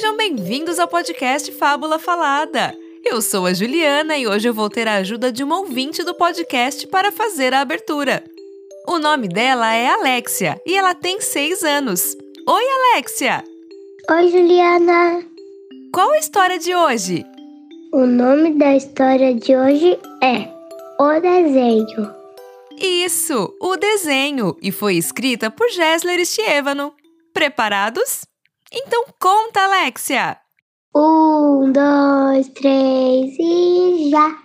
Sejam bem-vindos ao podcast Fábula Falada. Eu sou a Juliana e hoje eu vou ter a ajuda de uma ouvinte do podcast para fazer a abertura. O nome dela é Alexia e ela tem seis anos. Oi, Alexia! Oi, Juliana! Qual a história de hoje? O nome da história de hoje é O Desenho. Isso, o desenho, e foi escrita por Gessler Stievano. Preparados? Então conta, Alexia! Um, dois, três e já!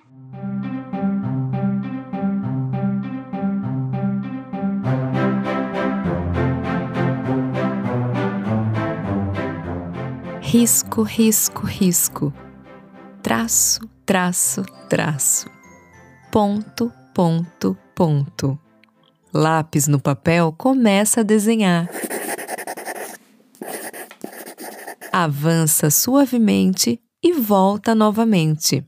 Risco, risco, risco. Traço, traço, traço. Ponto, ponto, ponto. Lápis no papel começa a desenhar. Avança suavemente e volta novamente.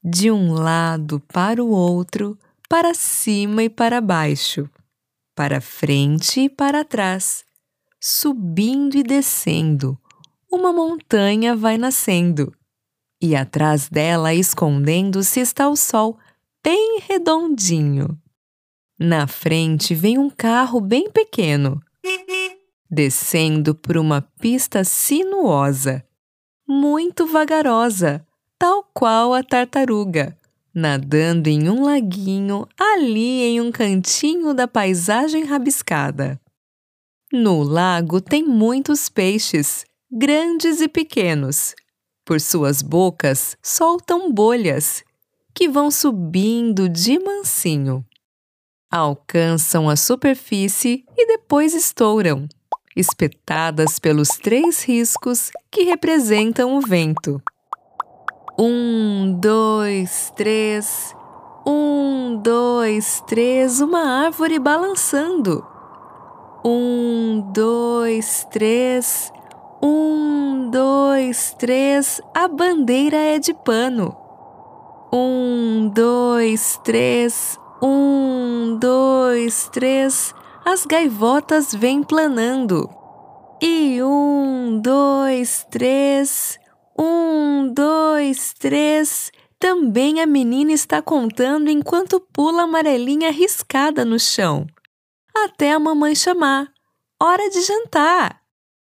De um lado para o outro, para cima e para baixo, para frente e para trás, subindo e descendo. Uma montanha vai nascendo e atrás dela, escondendo-se, está o sol, bem redondinho. Na frente vem um carro bem pequeno, descendo por uma pista sinuosa, muito vagarosa, tal qual a tartaruga, nadando em um laguinho ali em um cantinho da paisagem rabiscada. No lago tem muitos peixes, grandes e pequenos, por suas bocas soltam bolhas que vão subindo de mansinho. Alcançam a superfície e depois estouram, espetadas pelos três riscos que representam o vento. Um, dois, três. Um, dois, três. Uma árvore balançando. Um, dois, três. Um, dois, três, a bandeira é de pano. Um, dois, três, um, dois, três, as gaivotas vêm planando. E um, dois, três, um, dois, três, também a menina está contando enquanto pula amarelinha riscada no chão. Até a mamãe chamar. Hora de jantar!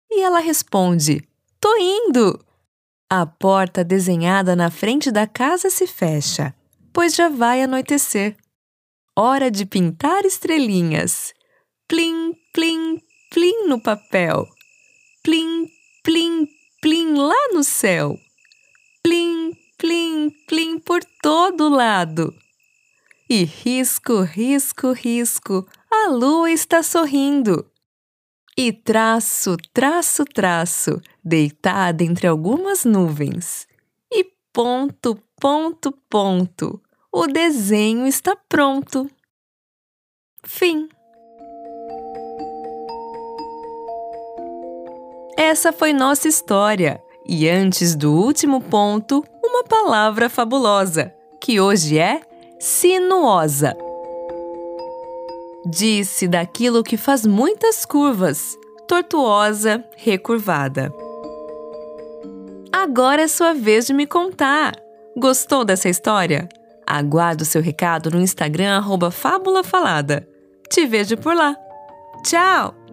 E ela responde: Tô indo! A porta desenhada na frente da casa se fecha, pois já vai anoitecer. Hora de pintar estrelinhas. Plim, plim, plim no papel. Plim, plim, plim lá no céu. Plim, plim, plim por todo lado. E risco, risco, risco, a lua está sorrindo e traço, traço, traço, deitada entre algumas nuvens. E ponto, ponto, ponto, o desenho está pronto. Fim. Essa foi nossa história. E antes do último ponto, uma palavra fabulosa, que hoje é sinuosa. Disse daquilo que faz muitas curvas, tortuosa, recurvada. Agora é sua vez de me contar. Gostou dessa história? Aguardo seu recado no Instagram arroba Fábula Falada. Te vejo por lá. Tchau!